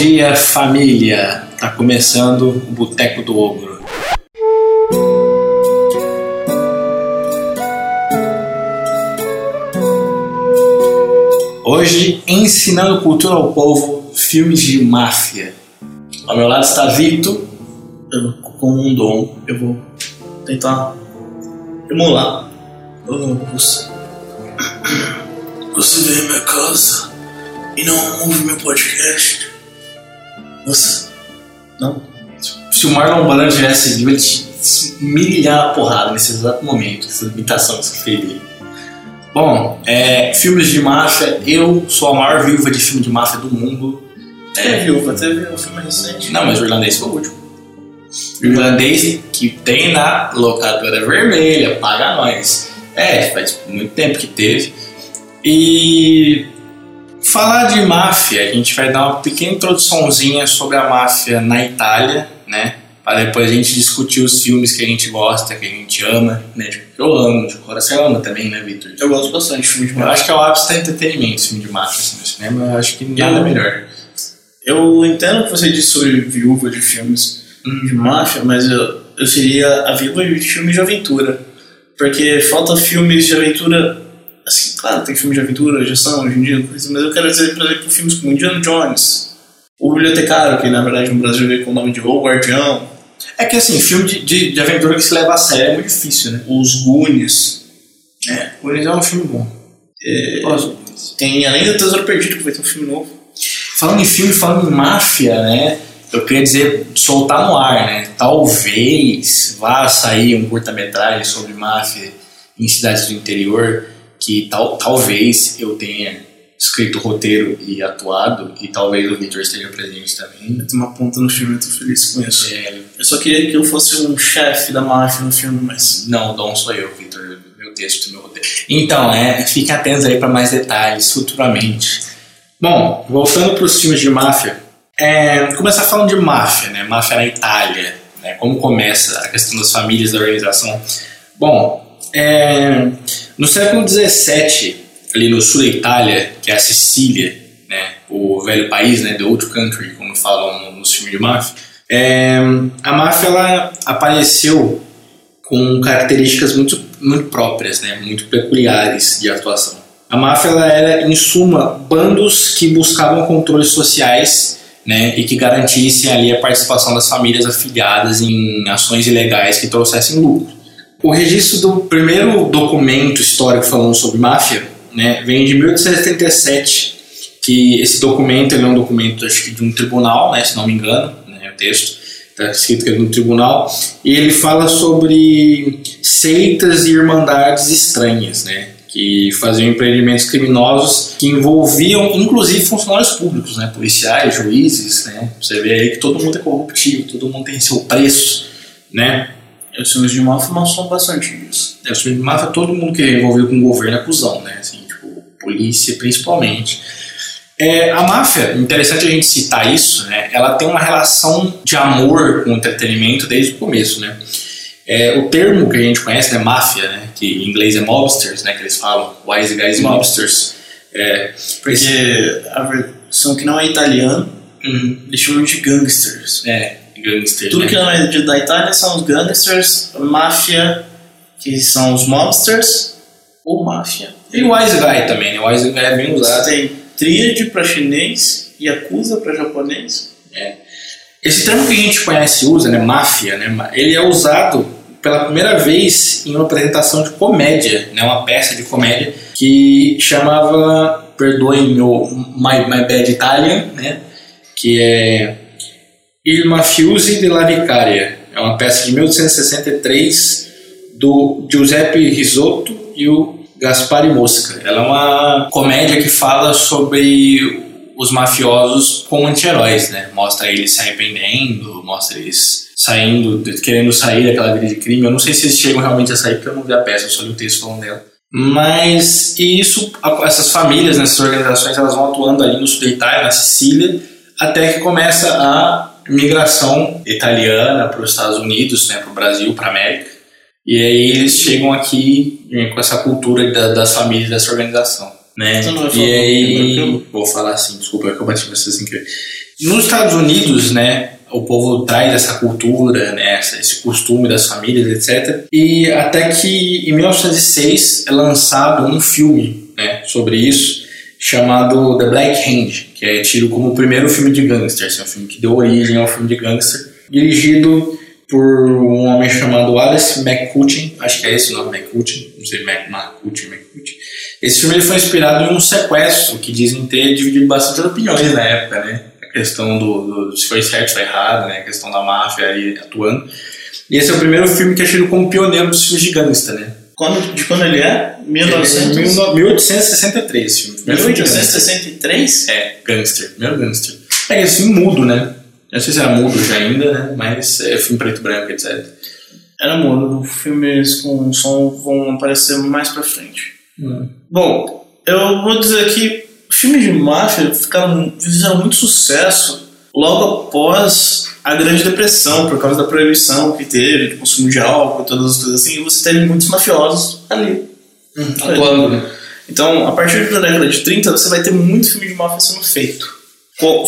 Dia, família! Tá começando o Boteco do Ogro. Hoje, ensinando cultura ao povo, filmes de máfia. Ao meu lado está Victor. Eu, com um dom, eu vou tentar emular. Você, você veio à minha casa e não ouve meu podcast. Você. Não? Se o Marlon Brando tivesse vivo, ele te milhar a porrada nesse exato momento, essa imitação que você fez dele. Bom, é, filmes de máfia, eu sou a maior viúva de filme de máfia do mundo. É, viúva, teve um filme recente. Não, mas o irlandês foi o último. O irlandês que tem na locadora vermelha, paga nós. É, faz muito tempo que teve. E falar de máfia, a gente vai dar uma pequena introduçãozinha sobre a máfia na Itália, né? Para depois a gente discutir os filmes que a gente gosta, que a gente ama, né? Tipo, eu amo, de coração ama também, né, Victor? Eu gosto bastante de filme de Eu máfia. acho que é o ápice do entretenimento, filme de máfia assim, no cinema. Eu acho que nada Eu- melhor. Eu entendo o que você disse sobre viúva de filmes de máfia, mas eu, eu seria a viúva de filmes de aventura. Porque falta filmes de aventura. Assim, claro, tem filmes de aventura, de ação hoje em dia, mas eu quero dizer, por exemplo, filmes como Indiana Jones, O Bibliotecário, que na verdade no Brasil veio com o nome de O Guardião, É que assim, filme de, de, de aventura que se leva a sério é muito difícil, né? Os Goonies. É, Goonies é um filme bom. É, tem Além do Tesouro Perdido, que vai ter um filme novo. Falando em filme, falando em máfia, né? Eu queria dizer, soltar no ar, né? Talvez vá sair um curta-metragem sobre máfia em cidades do interior, que tal, talvez eu tenha escrito o roteiro e atuado, e talvez o Victor esteja presente também. Tem uma ponta no filme, eu tô feliz com isso. É, Eu só queria que eu fosse um chefe da máfia no filme, mas não, o Dom sou eu, Victor, meu texto, meu roteiro. Então, é, fiquem atentos aí para mais detalhes futuramente. Bom, voltando para os filmes de máfia, é, começar falando de máfia, né? Máfia na Itália, né? Como começa a questão das famílias da organização. Bom, é, no século XVII, ali no sul da Itália, que é a Sicília, né? O velho país, né? The Old Country, como falam nos filmes de máfia. é, a máfia ela apareceu com características muito, muito próprias, né? Muito peculiares de atuação. A máfia ela era, em suma, bandos que buscavam controles sociais né, e que garantissem ali a participação das famílias afiliadas em ações ilegais que trouxessem lucro. O registro do primeiro documento histórico falando sobre máfia né, vem de 1877, que esse documento é um documento acho que de um tribunal, né, se não me engano, né, o texto está escrito que é de um tribunal, e ele fala sobre seitas e irmandades estranhas, né, que faziam empreendimentos criminosos que envolviam inclusive funcionários públicos, né, policiais, juízes, né, você vê aí que todo mundo é corruptível, todo mundo tem seu preço, né, os filmes de máfia mostram bastante isso. é, os filmes de máfia, todo mundo que é envolvido com o governo é cuzão, né? Assim, tipo, polícia principalmente. É, a máfia, interessante a gente citar isso, né? Ela tem uma relação de amor com o entretenimento desde o começo, né? É, o termo que a gente conhece, né, máfia, né, que em inglês é mobsters, né, que eles falam, wise guys mobsters. É, Porque a versão que não é italiana, uhum, eles chamam de gangsters. é, gangsters, Tudo né? que não é da Itália são os gangsters, máfia, que são os mobsters, ou máfia. E o wise guy também, né? O wise guy é bem usado. tem tríade para chinês, yakuza para japonês. Esse termo que a gente conhece e usa, né, máfia, né, ele é usado pela primeira vez em uma apresentação de comédia, né, uma peça de comédia que chamava, perdoem meu My, My Bad Italian, né, que é Il Mafiosi della Vicaria. É uma peça de 1863 do Giuseppe Risotto e o Gaspari Mosca. Ela é uma comédia que fala sobre os mafiosos como anti-heróis, né? Mostra eles se arrependendo, mostra eles saindo, querendo sair daquela vida de crime. Eu não sei se eles chegam realmente a sair, porque eu não vi a peça, eu só li o texto falando dela. Mas, e isso, essas famílias, né, essas organizações, elas vão atuando ali no sul da Itália, na Sicília, até que começa a migração italiana para os Estados Unidos, né, para o Brasil, para a América. E aí eles chegam aqui eh, com essa cultura da- das famílias dessa organização. Né? E aí, vou falar assim, desculpa, é que eu bati você sem querer. Nos Estados Unidos, né, o povo traz essa cultura, né, esse costume das famílias, etc. E até que em 1906 é lançado um filme né, sobre isso, chamado The Black Hand, que é tido como o primeiro filme de gangster, assim, um filme que deu origem ao filme de gangster, dirigido por um homem chamado Alice McCutcheon, acho que é esse o nome, McCutcheon, não sei, McCutcheon, McCutcheon. Esse filme ele foi inspirado em um sequestro que dizem ter dividido bastante opiniões na época, né? A questão do, do se foi certo, foi errado, né? A questão da máfia aí atuando. E esse é o primeiro filme que é tido como pioneiro dos filmes de gangster, né? Quando, de quando ele é? 1900? É, 1863 filme. 1863? É, gangster, primeiro gangster. É esse filme mudo, né? Eu não sei se era mudo já ainda, né? Mas é filme preto e branco, etc. Era mudo. Filmes com som vão aparecer mais pra frente. Hum. Bom, eu vou dizer que filmes de máfia ficaram, fizeram muito sucesso logo após a Grande Depressão, por causa da proibição que teve, de consumo de álcool, todas as coisas assim, você teve muitos mafiosos ali. Hum, atuando, né? Então, a partir da década de 30, você vai ter muito filme de máfia sendo feito.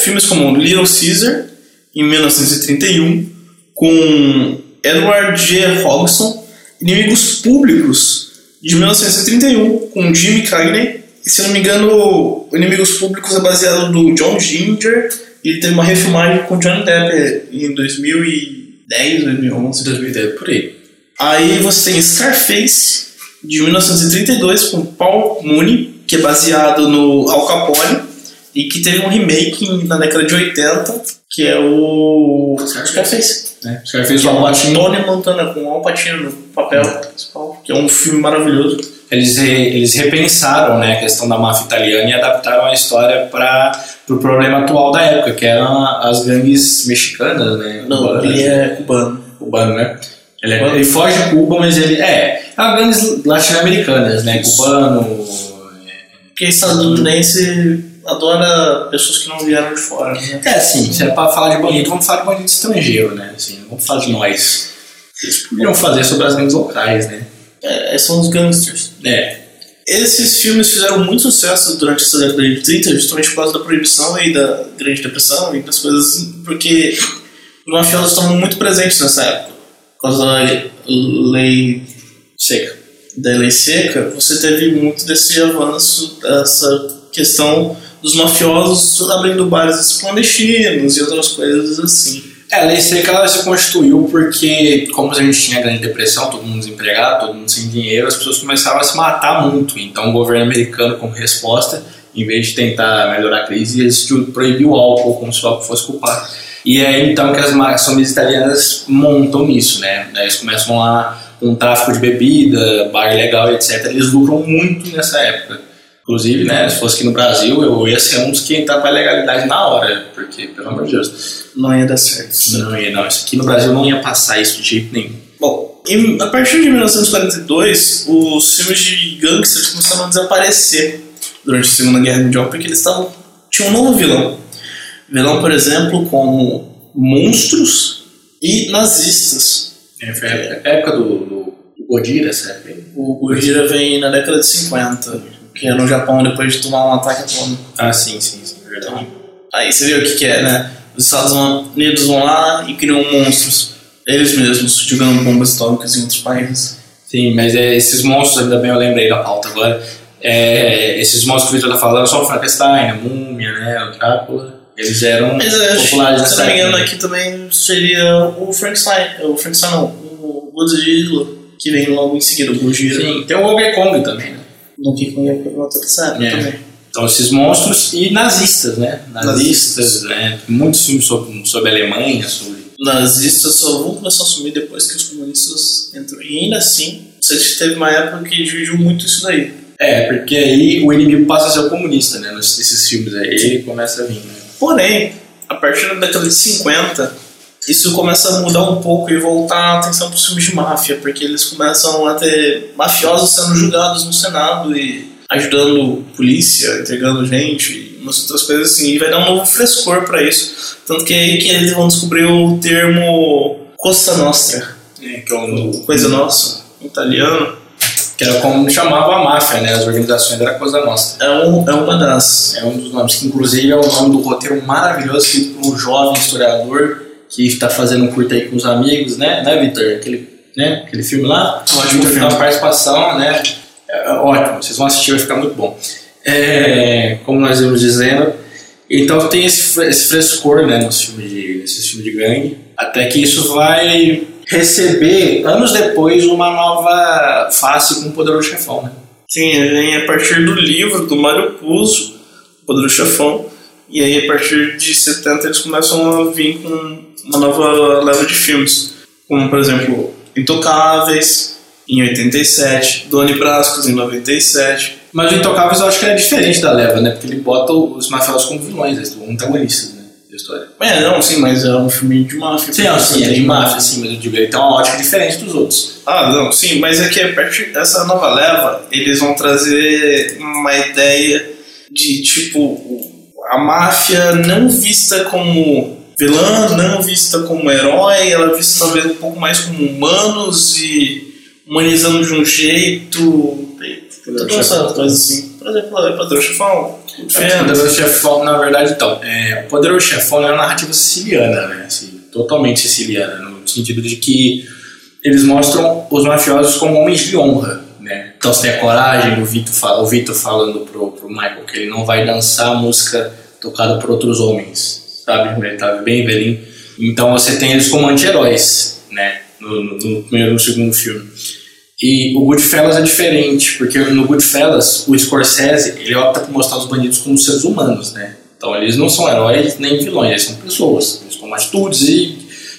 Filmes como Little Caesar, em 1931, com Edward G. Hobson, Inimigos Públicos, de 1931, com Jimmy Cagney, e se não me engano, Inimigos Públicos é baseado no John Ginger, e teve uma refilmagem com Johnny Depp em 2010, 2011, 2010, por aí. Aí você tem Scarface, de 1932, com Paul Mooney, que é baseado no Al Capone, e que teve um remake na década de 80, que é o Scarface. Né? Scarface Que o é Al o Pacino. Tony Montana com o Al Pacino no papel principal, que é um filme maravilhoso. Eles, re- eles repensaram né, a questão da máfia italiana e adaptaram a história para o pro problema atual da época, que eram as gangues mexicanas, né? Não, Cubanas. ele é cubano. cubano, né? Ele, é- ele foge de Cuba, mas ele é. É uma gangues latino-americanas, né? Cubano. Porque estadunidense adora pessoas que não vieram de fora, né? É, assim, se é pra falar de bandido, vamos falar de bandido estrangeiro, né? Assim, não vamos falar de nós. Eles poderiam fazer sobre as gangues locais, né? É, são os gangsters. É. Esses filmes fizeram muito sucesso durante essa década de 30, justamente por causa da proibição e da Grande Depressão e das coisas assim, porque os mafiosos estavam muito presentes nessa época. Por causa da lei Seca. da lei seca, você teve muito desse avanço, dessa questão dos mafiosos abrindo bares clandestinos e outras coisas assim. É, a lei seca ela se constituiu porque, como a gente tinha grande depressão, todo mundo desempregado, todo mundo sem dinheiro, as pessoas começaram a se matar muito. Então, o governo americano, como resposta, em vez de tentar melhorar a crise, ele decidiu proibir o álcool como se o álcool fosse culpado. E é então que as famílias italianas montam nisso, né? Eles começam lá com tráfico de bebida, bar ilegal, etc. Eles lucram muito nessa época. Inclusive, né, se fosse aqui no Brasil, eu ia ser um dos que entrar para legalidade na hora, porque, pelo amor de Deus, Não ia dar certo. não ia, não. Isso aqui no Brasil não ia passar isso de jeito nenhum. Bom, em- a partir de 1942, os filmes de gangsters começaram a desaparecer durante a Segunda Guerra Mundial porque eles estavam tinham um novo vilão. Vilão, por exemplo, como monstros e nazistas. É, foi a época, a do, do, do Godira, aí. O Gojira vem na década de 50, que é no Japão depois de tomar um ataque atômico. Ah, sim, sim, sim, verdade. Aí você vê o que, que é, né? Os Estados Unidos vão lá e criam monstros, eles mesmos, jogando bombas atômicas em outros países. Sim, mas é, esses monstros, ainda bem eu lembrei da pauta agora, é, esses monstros que o Victor tá falando são o Frankenstein, a Múmia, né, o Drácula, eles eram Mas é, populares se nessa não me engano, aqui também seria o Frankenstein. O Frankenstein não, o Godzilla, que vem logo em seguida, o Gojira. Sim, tem o Ogre Kong também, né. No que por toda É. também. Então esses monstros e nazistas, né, nazistas, né, muitos filmes sobre, sobre a Alemanha, sobre... Nazistas só vão começar a sumir depois que os comunistas entram. E ainda assim, você teve uma época que dividiu muito isso daí. É, porque aí o inimigo passa a ser o comunista, né, nesses filmes aí, ele começa a vir, né. Porém, a partir da década de 50, isso começa a mudar um pouco e voltar a atenção para os filmes de máfia, porque eles começam a ter mafiosos sendo julgados no Senado e ajudando polícia, entregando gente, e umas outras coisas assim, e vai dar um novo frescor para isso. Tanto que é aí que eles vão descobrir o termo Costa Nostra, É, que é um... coisa nossa, em italiano, Que era como chamava a máfia, né? As organizações era coisa nossa. É, um, é uma das. É um dos nomes, que inclusive é o nome do roteiro maravilhoso escrito por um jovem historiador que está fazendo um curto aí com os amigos, né? Né, Vitor? Aquele, né? Aquele filme lá. Ótimo filme. uma participação, né? É, é ótimo, vocês vão assistir, vai ficar muito bom. É, como nós íamos dizendo. Então tem esse, esse frescor, né? Nos filmes de, nesses filmes de gangue. Até que isso vai receber, anos depois, uma nova face com o Poderoso Chefão, né? Sim, vem a partir do livro do Mário Puzo, O Poderoso Chefão. E aí, a partir de 70, eles começam a vir com uma nova leva de filmes. Como, por exemplo, Intocáveis, em 87, Doni Brascos, em 97. Mas o Intocáveis eu acho que é diferente da leva, né? Porque ele bota os mafiosos como vilões, eles são antagonistas, né? Da história. É, não, sim, mas é um filme de máfia. Sim, sim, é de máfia, sim, mas eu digo, ele tem uma ótica diferente dos outros. Ah, não, sim, mas é que a partir dessa nova leva, eles vão trazer uma ideia de, tipo, a máfia não vista como vilã, não vista como herói, ela é vista talvez um pouco mais como humanos e humanizando de um jeito. Toda essa coisa assim. Por exemplo, é Padrão Chefão, É, o Poderoso Chefão, na verdade, então, é, o Poderoso Chefão é uma narrativa siciliana, né? Assim, totalmente siciliana, no sentido de que eles mostram os mafiosos como homens de honra, né? Então você tem a coragem, o Vitor, fala, o Vitor falando pro, pro Michael que ele não vai dançar a música tocada por outros homens, sabe? Ele tá bem velhinho. Então você tem eles como anti-heróis, né? No, no, no primeiro e no segundo filme. E o Goodfellas é diferente, porque no Goodfellas, o Scorsese, ele opta por mostrar os bandidos como seres humanos, né? Então eles não são heróis nem vilões, eles são pessoas. Eles tomam atitudes e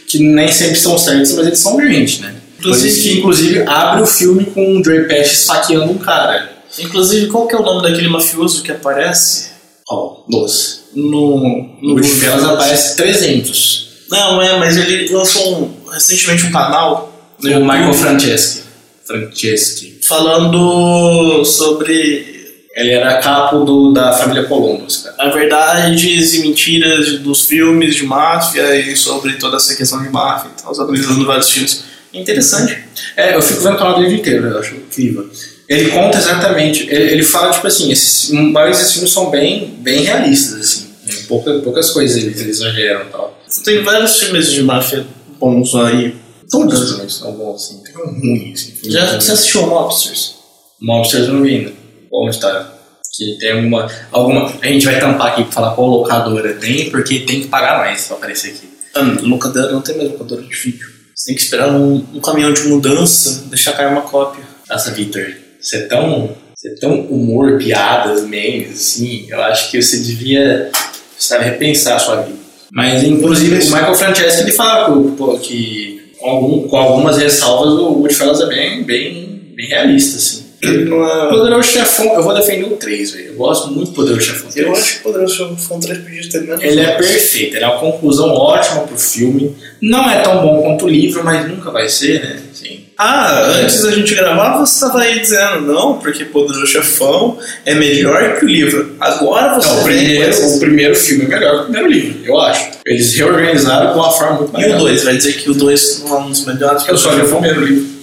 que nem sempre são certas, mas eles são gente, né? Inclusive- que, inclusive, abre o filme com o Joey Pesci esfaqueando um cara. Inclusive, qual que é o nome daquele mafioso que aparece Ó, doce. no, No Goodfellas aparece 300. Não, é, mas ele lançou um- recentemente um canal no O Michael Franceschi. Franceschi. falando sobre Ele era capo do, da família Columbus, cara. a verdades e mentiras dos filmes de máfia e sobre toda essa questão de máfia e tal, analisando vários filmes. Interessante. É, eu fico vendo o canal dele inteiro, eu acho incrível. Ele conta exatamente, ele, ele fala, tipo assim, esses, vários desses filmes são bem, bem realistas, assim. Em pouca, poucas coisas eles, eles exageram e tal. Tem vários filmes de máfia bons aí. Todos os filmes são bons, assim. Tem um ruim, assim. Já você assistiu Mobsters? Mobsters eu não vi ainda. Onde tá? Que tem uma, alguma... A gente vai tampar aqui pra falar qual locadora tem, porque tem que pagar mais pra aparecer aqui. Ah, locadora não tem mais locadora de vídeo. Você tem que esperar um, um caminhão de mudança, deixar cair uma cópia. Nossa, Victor, você é tão... Você é tão humor, piadas, memes, assim, eu acho que você devia sabe, repensar a sua vida. Mas, inclusive, o Michael Franceschi, ele fala que, que com, algum- com algumas ressalvas, o Goodfellas é bem, bem, bem realista, assim. Não é. Poderoso Chefão, eu vou defender o 3, velho. Eu gosto muito do Poderoso Chefão 3. Eu acho que Poderoso Chefão 3 podia ter menos. Ele é perfeito, ele é uma conclusão ótima pro filme. Não é tão bom quanto o livro, mas nunca vai ser, né? Sim. Ah, antes da gente gravar, você estava aí dizendo, não, porque Poderoso Chefão é melhor que o livro. Agora você Não, o com primeiro, o primeiro filme é melhor que o primeiro livro, eu acho. Eles reorganizaram de uma forma muito E o 2, vai dizer que o 2 não é um dos melhores? Eu só li o primeiro livro.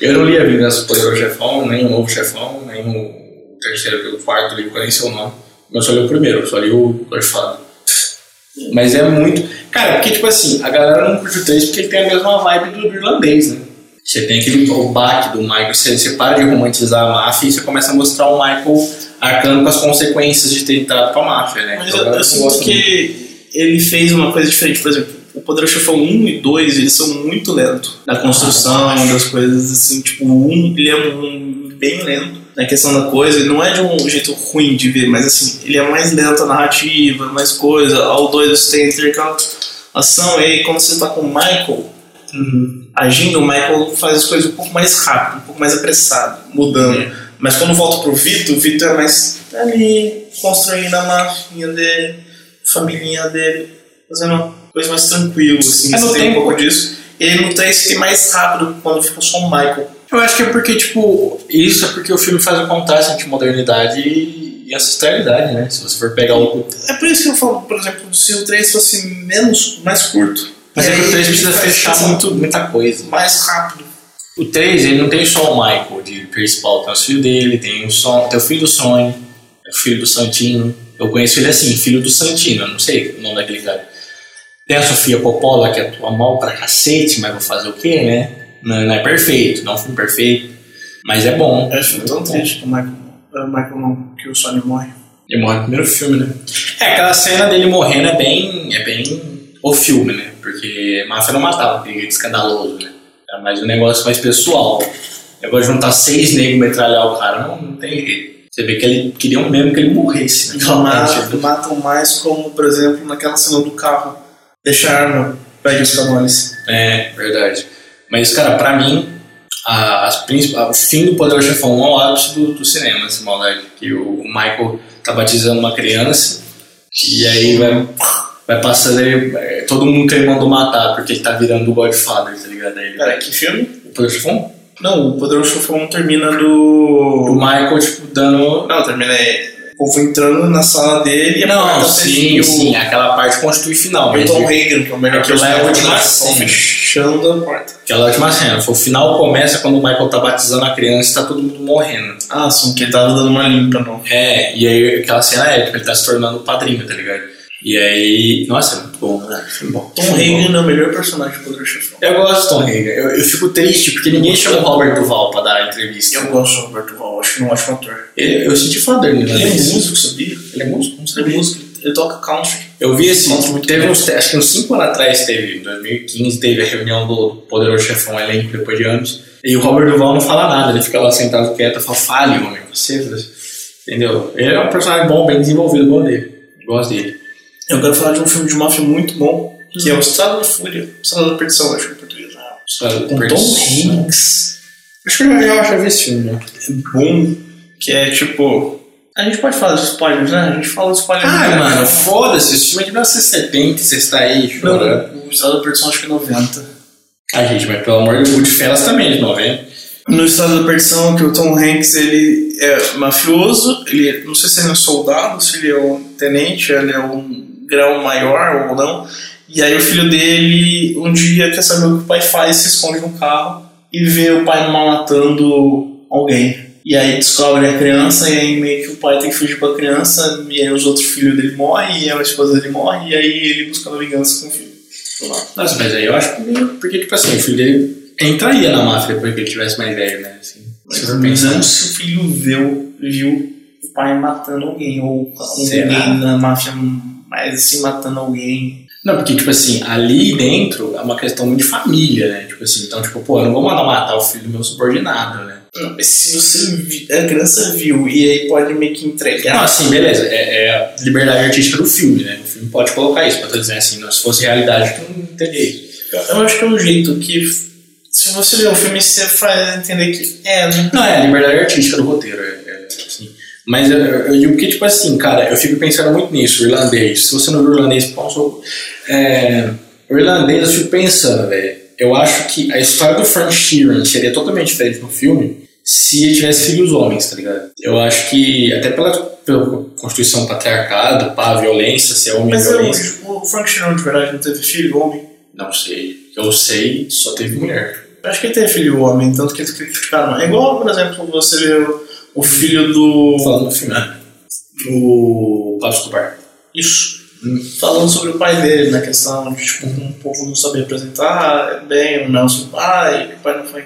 Eu não li a Vingança do Poderoso Chefão, nem o Novo Chefão, nem o terceiro, o quarto livro, nem sei o nome. Eu só li o primeiro, só li o Orfado. Mas é muito. Cara, porque tipo assim, a galera não curte o 3 porque ele tem a mesma vibe do irlandês, né? Você tem aquele o baque do Michael, você, você para de romantizar a máfia e você começa a mostrar o Michael arcando com as consequências de ter entrado pra máfia, né? Mas Então, eu, eu sinto que ele fez uma coisa diferente. Por exemplo, o Poderoso Chefão 1 e 2, eles são muito lentos na construção Ah, das coisas, assim. Tipo, o 1, ele é um, bem lento na questão da coisa. Ele não é de um jeito ruim de ver, mas assim, ele é mais lento a narrativa, mais coisa. Ao 2 você tem intercalação. E aí, quando você tá com o Michael agindo, o Michael faz as coisas um pouco mais rápido, um pouco mais apressado, mudando. É. Mas quando volta pro Vitor, o Vitor é mais ali, construindo a máfia dele, família dele, fazendo uma coisa mais tranquila, assim, É, você tem um pouco disso. E aí no 3 tem mais rápido quando fica só o Michael. Eu acho que é porque, tipo, isso é porque o filme faz um contraste entre modernidade e, e ancestralidade, né? Se você for pegar o. É por isso que eu falo, por exemplo, se o 3 fosse menos, mais curto. Mas é que o 3 precisa fechar questão muito, muita coisa. mais rápido. O 3, ele não tem só o Michael de principal, tem os filhos dele, tem o, Son, tem o filho do Sonny, o filho do Santino. Eu conheço ele assim, filho do Santino, eu não sei o nome daquele cara. Tem a Sofia Coppola, que atua mal pra cacete, mas vou fazer o quê, né? Não, não é perfeito, não é um filme perfeito, mas é bom. Eu acho tão triste que o Michael, o Michael não, que o Sony morre. Ele morre no primeiro filme, né? É, aquela cena dele morrendo é bem, é bem o filme, né? Porque máfia não matava, porque é escandaloso, né? Era mais um negócio mais pessoal. Agora juntar seis negros e metralhar o cara, não, não tem jeito. Você vê que ele queriam mesmo que ele morresse, né? Então, matam, matam mais como, por exemplo, naquela cena do carro. Deixa a arma, pede os canones. É, verdade. Mas, cara, pra mim, a, a- o fim do Poder Chefão é o ápice do, do cinema, essa maldade. Que o Michael tá batizando uma criança e aí vai, vai passando ele, é, todo mundo que ele mandou matar, porque ele tá virando o Godfather, tá ligado? Aí ele vai, que filme? o Poder Chefão? Não, o Poderoso Chefão termina O do... Michael, tipo, dando... Não, termina aí. O povo entrando na sala dele e a Não, porta sim, fechando, sim, aquela parte constitui final. E o Tom Hagen, que é o melhor Aquilo lá é a personagem, última tá cena. fechando a porta. aquela última cena. O final começa quando o Michael tá batizando a criança e tá todo mundo morrendo. Ah, sim, que ele tava dando uma limpa, não. É, e aí aquela cena é, tipo, ele tá se tornando o padrinho, tá ligado? E aí. Nossa, é muito bom, né? Bom. Tom bom. Hagen é o melhor personagem do Poderoso Chefão. Eu gosto do Tom Hagen. Eu, eu fico triste porque ninguém chama o Robert Duval pra dar a entrevista. Eu gosto do Roberto Val, acho que ele é um ótimo ator. Ele- eu senti falta dele, né? Ele é músico, sabia? Ele é músico? Não Ele é sabia. músico, ele toca country. Eu vi esse. Muito teve bom. uns, acho que uns 5 anos atrás teve, em 2015, teve a reunião do Poderoso Chefão elenco depois de anos. E o Robert Duval não fala nada, ele fica lá sentado quieto e fala, fale, homem, você. você." Entendeu? Ele é um personagem bom, bem desenvolvido, igual dele. Gosto dele. Eu quero falar de um filme de máfia muito bom, que é o Estado da Fúria. Estado da Perdição, acho que em português. História do Com Tom. Hanks. Acho que eu já, já vi esse filme, né? Bom, que é tipo... A gente pode falar de spoilers, né? A gente fala de spoilers. Ah, né? mano, foda-se, esse filme é de 1970, você está aí chorando. Não, o Estado da Perdição acho que é 90. Ah, gente, mas pelo amor de Deus, Goodfellas também é de 90. No Estado da Perdição, que o Tom Hanks, ele é mafioso, ele, não sei se ele é um soldado, se ele é um tenente, ele é um grau maior ou não, e aí o filho dele, um dia, quer saber o que o pai faz, se esconde no carro e vê o pai matando alguém. E aí descobre a criança, e aí meio que o pai tem que fugir pra criança, e aí os outros filhos dele morrem, e a esposa dele morre, e aí ele busca uma vingança com o filho. Nossa, mas aí eu acho que meio. Porque, tipo assim, o filho dele entraria na máfia depois que ele tivesse mais velho, né? Assim, se Mas pensar. não se o filho viu, viu o pai matando alguém, ou alguém na máfia, mas assim, matando alguém. Não, porque, tipo assim, ali dentro é uma questão muito de família, né? Tipo assim, então, tipo, pô, eu não vou mandar matar o filho do meu subordinado, né? Não, mas se você a criança viu e aí pode meio que entregar. Não, assim, beleza, é, é a liberdade artística do filme, né? O filme pode colocar isso, pra tô dizendo assim, não, se fosse realidade, eu não enteria isso. Eu acho que é um jeito que, se você ver o filme, você faz entender que é, né? Não, é a liberdade artística do roteiro, é, é, assim. Mas eu, eu digo porque, tipo assim, cara, eu fico pensando muito nisso, o irlandês. Se você não viu o irlandês, pô, sou, é, o irlandês, eu fico pensando, velho. Eu acho que a história do Frank Sheeran seria totalmente diferente no filme se ele tivesse filhos homens, tá ligado? Eu acho que, até pela, pela constituição patriarcado, pá, violência, ser homem Mas eu, violência. o Frank Sheeran de verdade não teve filho homem? Não sei. Eu sei, só teve mulher. Eu acho que ele teve filho homem, tanto que eles criticaram. É igual, por exemplo, você vê o, filho do. Falando no filme, né? O Pablo Escobar. Isso. Falando sobre o pai dele, na questão de tipo, um povo não sabia apresentar bem o Nelson pai, o pai não foi.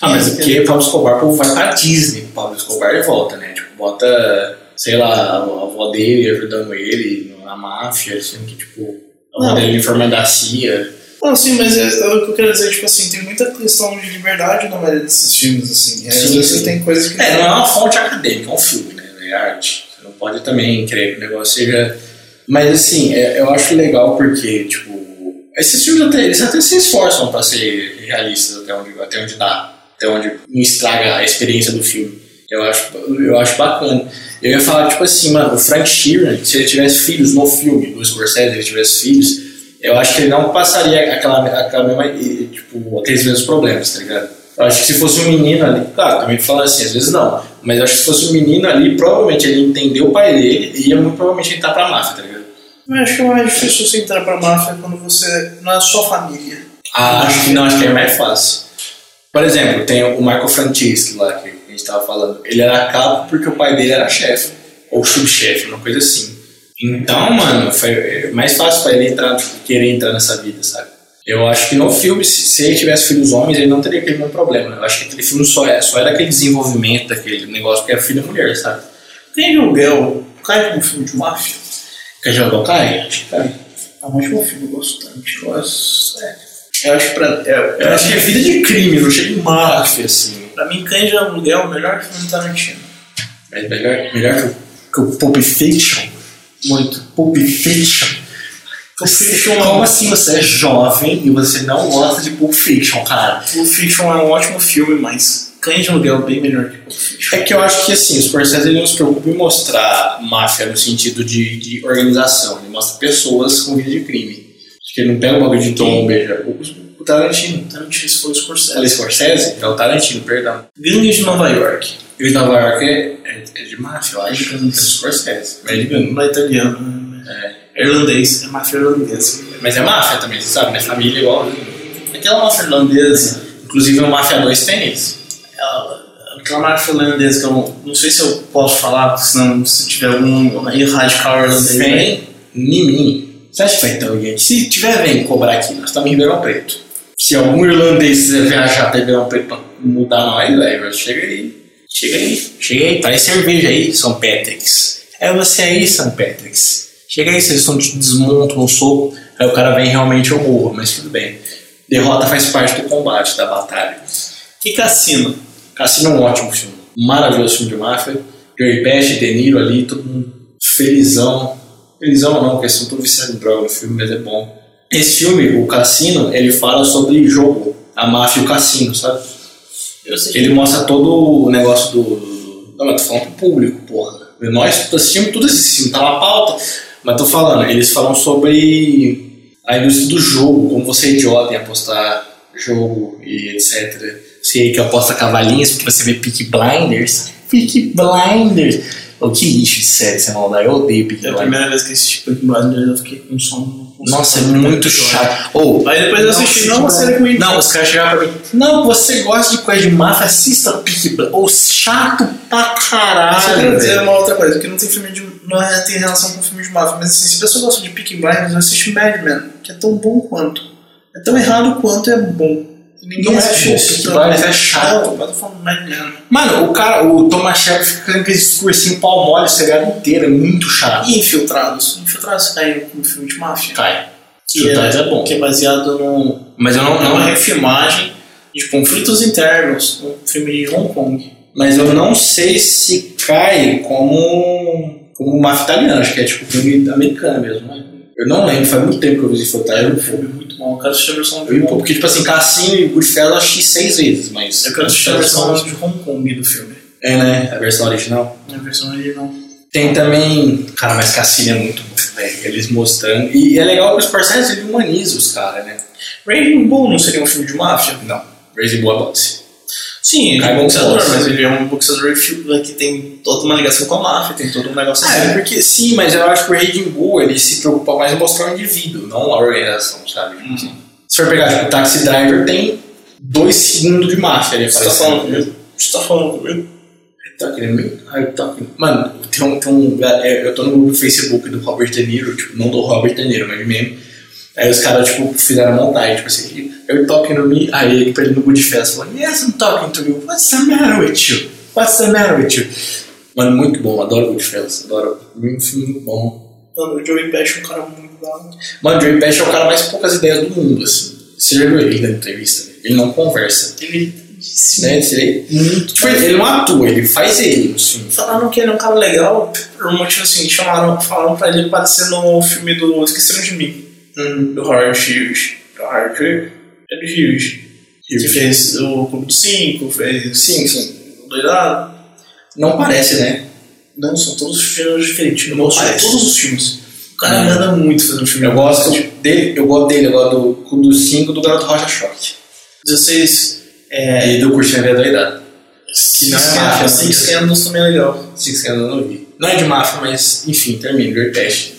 Ah, mas é porque o Pablo Escobar, o povo vai pra Disney, o Pablo Escobar e volta, né? Tipo, bota, sei lá, a avó dele ajudando ele na máfia, assim, que tipo, a avó dele informando da CIA. Não, sim, mas é, é o que eu quero dizer, tipo assim, tem muita questão de liberdade na maioria desses filmes, assim. É, Sim, às vezes sim. tem coisas que. É, não é uma fonte acadêmica, é um filme, né? É arte. Você não pode também crer que o negócio seja. Mas assim, é- eu acho legal porque, tipo, esses filmes até, eles até se esforçam pra ser realistas até onde, até onde dá, até onde não estraga a experiência do filme. Eu acho, eu acho bacana. Eu ia falar, tipo assim, mano, o Frank Sheeran, se ele tivesse filhos no filme, do Scorsese, ele tivesse filhos, eu acho que ele não passaria aquela, aquela mesma, tipo, aqueles mesmos problemas, tá ligado? Eu acho que se fosse um menino ali, claro, também falando assim, às vezes não, mas eu acho que se fosse um menino ali, provavelmente ele entendeu o pai dele e ia muito provavelmente entrar pra máfia, tá ligado? Eu acho que é mais difícil você entrar pra máfia quando você não é só família. Ah, acho que não, acho que é mais fácil. Por exemplo, tem o Marco Franceschi lá, que a gente tava falando. Ele era cabo porque o pai dele era chefe, ou subchefe, uma coisa assim. Então, mano, foi mais fácil pra ele entrar, querer entrar nessa vida, sabe? Eu acho que no filme, se, ele tivesse filhos homens, ele não teria aquele mesmo problema. Eu acho que aquele filme só, é, só era aquele desenvolvimento daquele negócio, porque era filho e mulher, sabe? Tem aluguel, cai como filme de máfia. Quer jogar o cara? Acho que cai. É um ótimo filme, eu gosto tanto. Eu acho, é, eu acho pra. É, Eu acho que é vida de crime, não chega em máfia, assim. Pra mim, Cães de Aluguel é o melhor filme do Tarantino. É melhor, melhor que, o, que o Pulp Fiction. Muito. Pulp Fiction. Pulp Fiction é Como assim você é jovem e você não gosta de Pulp Fiction, cara? Pulp Fiction é um ótimo filme, mas Cães de Aluguel é bem melhor que Pulp Fiction. É que eu acho que assim, o Scorsese ele não se preocupa em mostrar máfia no sentido de, de organização, ele mostra pessoas com vida de crime. Acho que ele não pega o bagulho de tom, beija. O, o Tarantino. Tarantino, se for o Scorsese. Falei Scorsese? É o Tarantino, perdão. Gangues de Nova York. E o de Nova York é, é, é de máfia, eu acho. É Scorsese. Mas, ele- Não é italiano, né? é irlandês. É máfia irlandesa. mas é máfia também, você sabe, né? Família igual. Aquela máfia irlandesa, Inclusive o Máfia 2 tem ela- aquela máfia irlandesa que eu não, sei se eu posso falar, senão se tiver algum radical irlandês. né? Vem em mim. Você acha que vai ter alguém? Se tiver, vem cobrar aqui. Nós estamos em Ribeirão Preto. Se algum irlandês quiser viajar até Ribeirão Preto pra mudar nós, velho, chega aí. Chega aí. Chega aí. Traz cerveja aí, São Patrick's. É você aí, São Patrick's. Chega aí, vocês estão desmontam um soco. Aí o cara vem realmente eu morro, mas tudo bem. Derrota faz parte do combate, da batalha. Que cassino. Cassino é um ótimo filme. Maravilhoso filme de máfia. Joey Pesci, De Niro ali, todo mundo felizão. Felizão não, porque eles são todos viciados em droga no filme, mas é bom. Esse filme, o Cassino, ele fala sobre jogo, a máfia e o cassino, sabe? Ele mostra todo o negócio do... Não, mas tô falando pro público, porra. Nós assistimos tudo filme, tá na pauta. Mas tô falando, eles falam sobre a indústria do jogo, como você é idiota em apostar jogo e etc. Você que aposta cavalinhos porque você vê Peak Blinders. Peak Blinders. Oh, que lixo de série essa maldade. Eu odeio Peak é a Blinders. primeira vez que assisti Peaky Blinders eu fiquei com sono. com Nossa, é muito chato. Ou, Aí depois eu assisti, não, uma série ruim. Não, os caras chegaram pra mim. Não, você gosta de coisa de máfia, assista Peak Blinders. Ou chato pra Só caralho. quero dizer uma outra coisa, que não tem filme de. não é- tem relação com filme de máfia, mas assim, se a pessoa gosta de Peaky Blinders, assiste Mad Men, que é tão bom quanto. É tão errado quanto é bom. Ninguém Não é isso. Peaky então- Blinders é chato. Mas eu Men. Mano, o cara, o Thomas Shelby fica com aquele discursinho pau mole, seriado inteiro, é muito chato. E Infiltrados? Infiltrados caiu como filme de máfia. Cai. Infiltrados é bom. Que é baseado num, Mas eu não, não, refilmagem de conflitos internos, um filme de Hong Kong. mas eu não sei se cai como, como máfia italiana, acho que é tipo filme americano mesmo. né? Eu não lembro, faz muito tempo que eu vi Infiltrados. É um Eu, filme muito bom. Eu quero assistir a versão de Hong Kong. porque, tipo assim, Cassino e Goodfellas eu assisti seis vezes, mas... Eu quero assistir a versão de Hong Kong do filme. É, né? A versão original. A versão original. Tem também. Cara, mas Cassino é muito bom, velho. Eles mostrando. E é legal que os Scorsese ele humaniza os caras, né? Raging Bull não seria um filme de máfia? Não. Raising Boa Boxe. Sim, ele é bom boxeador, boxe. mas ele é um boxeador que tem toda uma ligação com a máfia, tem todo um negócio Ah, é assim. porque sim, mas eu acho que o Raging Bull ele se preocupa mais em mostrar o indivíduo, não a organização, sabe? Se for pegar, tipo, o Taxi Driver tem dois segundos de máfia ali Você tá falando comigo? Você tá falando comigo? Tá querendo? Ah, eu querendo- Mano, tem um, tem um. é, Eu tô no grupo do Facebook do Robert De Niro, tipo, não do Robert De Niro, mas mesmo. Aí os caras, tipo, fizeram montagem, tipo assim, eu talking to me, aí ele pra ele no Goodfellas falou, Yes, I'm talking to you, what's the matter with you? What's the matter with you? Mano, muito bom, adoro Goodfellas, adoro. Um filme muito bom. Mano, o Joey Pesci é um cara muito bom. Mano, o Joey Pesci é o cara mais poucas ideias do mundo, assim. Você já viu ele na entrevista? Ele não conversa. Ele Né? Ele, muito, tipo, ele não atua, ele faz ele, assim. falaram que ele é um cara legal por um motivo assim, chamaram, falaram pra ele aparecer no filme do Esqueceram de Mim, do Howard Hughes. Do Howard Hughes? É do Hughes. Que fez o Clube dos Cinco, fez Sim, sim. o Doidado. Não parece, né? Não, são todos filmes diferentes. Eu gosto de todos os filmes. O cara manda muito fazer um filme. Eu gosto dele, eu gosto dele, eu gosto do Clube dos 5 do Garoto Rocha Choque. 16. É, E do Curtindo a Vida Doidada. Six não é Candles, máfia, Six. Candles também é legal. Six que eu não vi. Não é de máfia, mas enfim, termina, Joey Pesci.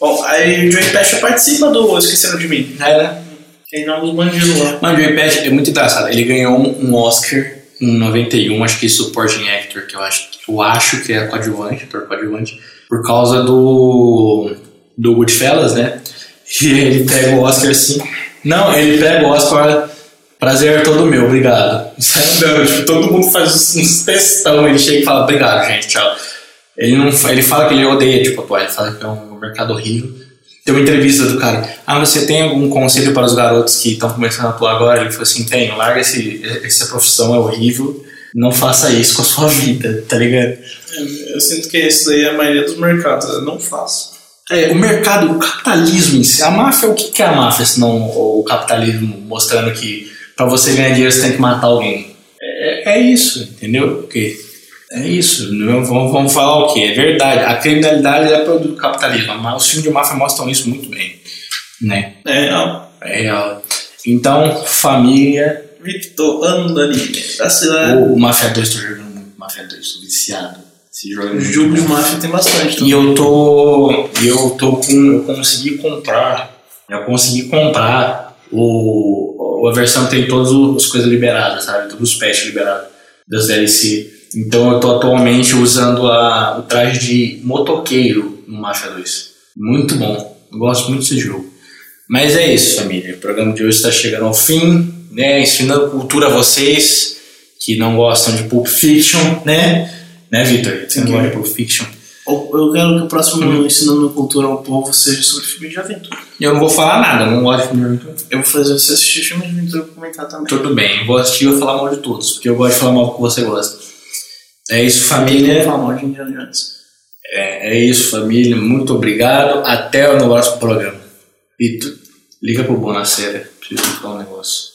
Bom, aí o Joey Pesci participa do Esqueceram de Mim. É, né? Tem nome do bandido lá. Mas o Joey Pesci é muito engraçado. Ele ganhou um, um Oscar em 91, acho que Supporting Actor, que eu acho, eu acho que é coadjuvante, ator coadjuvante, por causa do, do Goodfellas, né? E ele pega o Oscar assim. Não, ele pega o Oscar. Prazer é todo meu, obrigado. Não, tipo, todo mundo faz uns textão, ele chega e fala, obrigado, gente, tchau. Ele, não, ele fala que ele odeia, tipo, atuar, ele fala que é um mercado horrível. Tem uma entrevista do cara, ah, você tem algum conselho para os garotos que estão começando a atuar agora? Ele falou assim, tenho, larga esse, essa profissão, é horrível, não faça isso com a sua vida, tá ligado? Eu sinto que isso aí é a maioria dos mercados, eu não faço. É, o mercado, o capitalismo em si, a máfia, o que que é a máfia, senão o capitalismo mostrando que para você ganhar dinheiro você tem que matar alguém? É, é isso, entendeu? Porque é isso, vamos, vamos falar o que? É verdade, a criminalidade é produto do capitalismo, mas os filmes de máfia mostram isso muito bem, né? É, não. É real. Então, família, Victor Andarini, da cidade. o Mafia 2, tô jogando muito Mafia 2, tô viciado. Esse jogo é jogo de máfia tem bastante. E também. eu tô. e Eu tô com. Eu consegui comprar. Eu consegui comprar o. A versão que tem todas as coisas liberadas, sabe? Todos os patches liberados das DLC. Então eu tô atualmente usando a, o traje de motoqueiro no Mafia 2. Muito bom. Eu gosto muito desse jogo. Mas é isso, família. O programa de hoje está chegando ao fim, né? Ensinando cultura a vocês que não gostam de Pulp Fiction, né? Né, Victor? Você não gosta de Pulp Fiction? Eu quero que o próximo Uhum. Ensinando Cultura ao Povo seja sobre filme de aventura. Eu não vou falar nada, não gosto de filme de aventura. Eu vou fazer você assistir filme de aventura e comentar também. Tudo bem, eu vou assistir e vou falar mal de todos, porque eu gosto de falar mal do que você gosta. É isso, família. falar de. É, é isso, família. Muito obrigado. Até o próximo programa. Vitor, liga pro Bonacera. Preciso falar um negócio.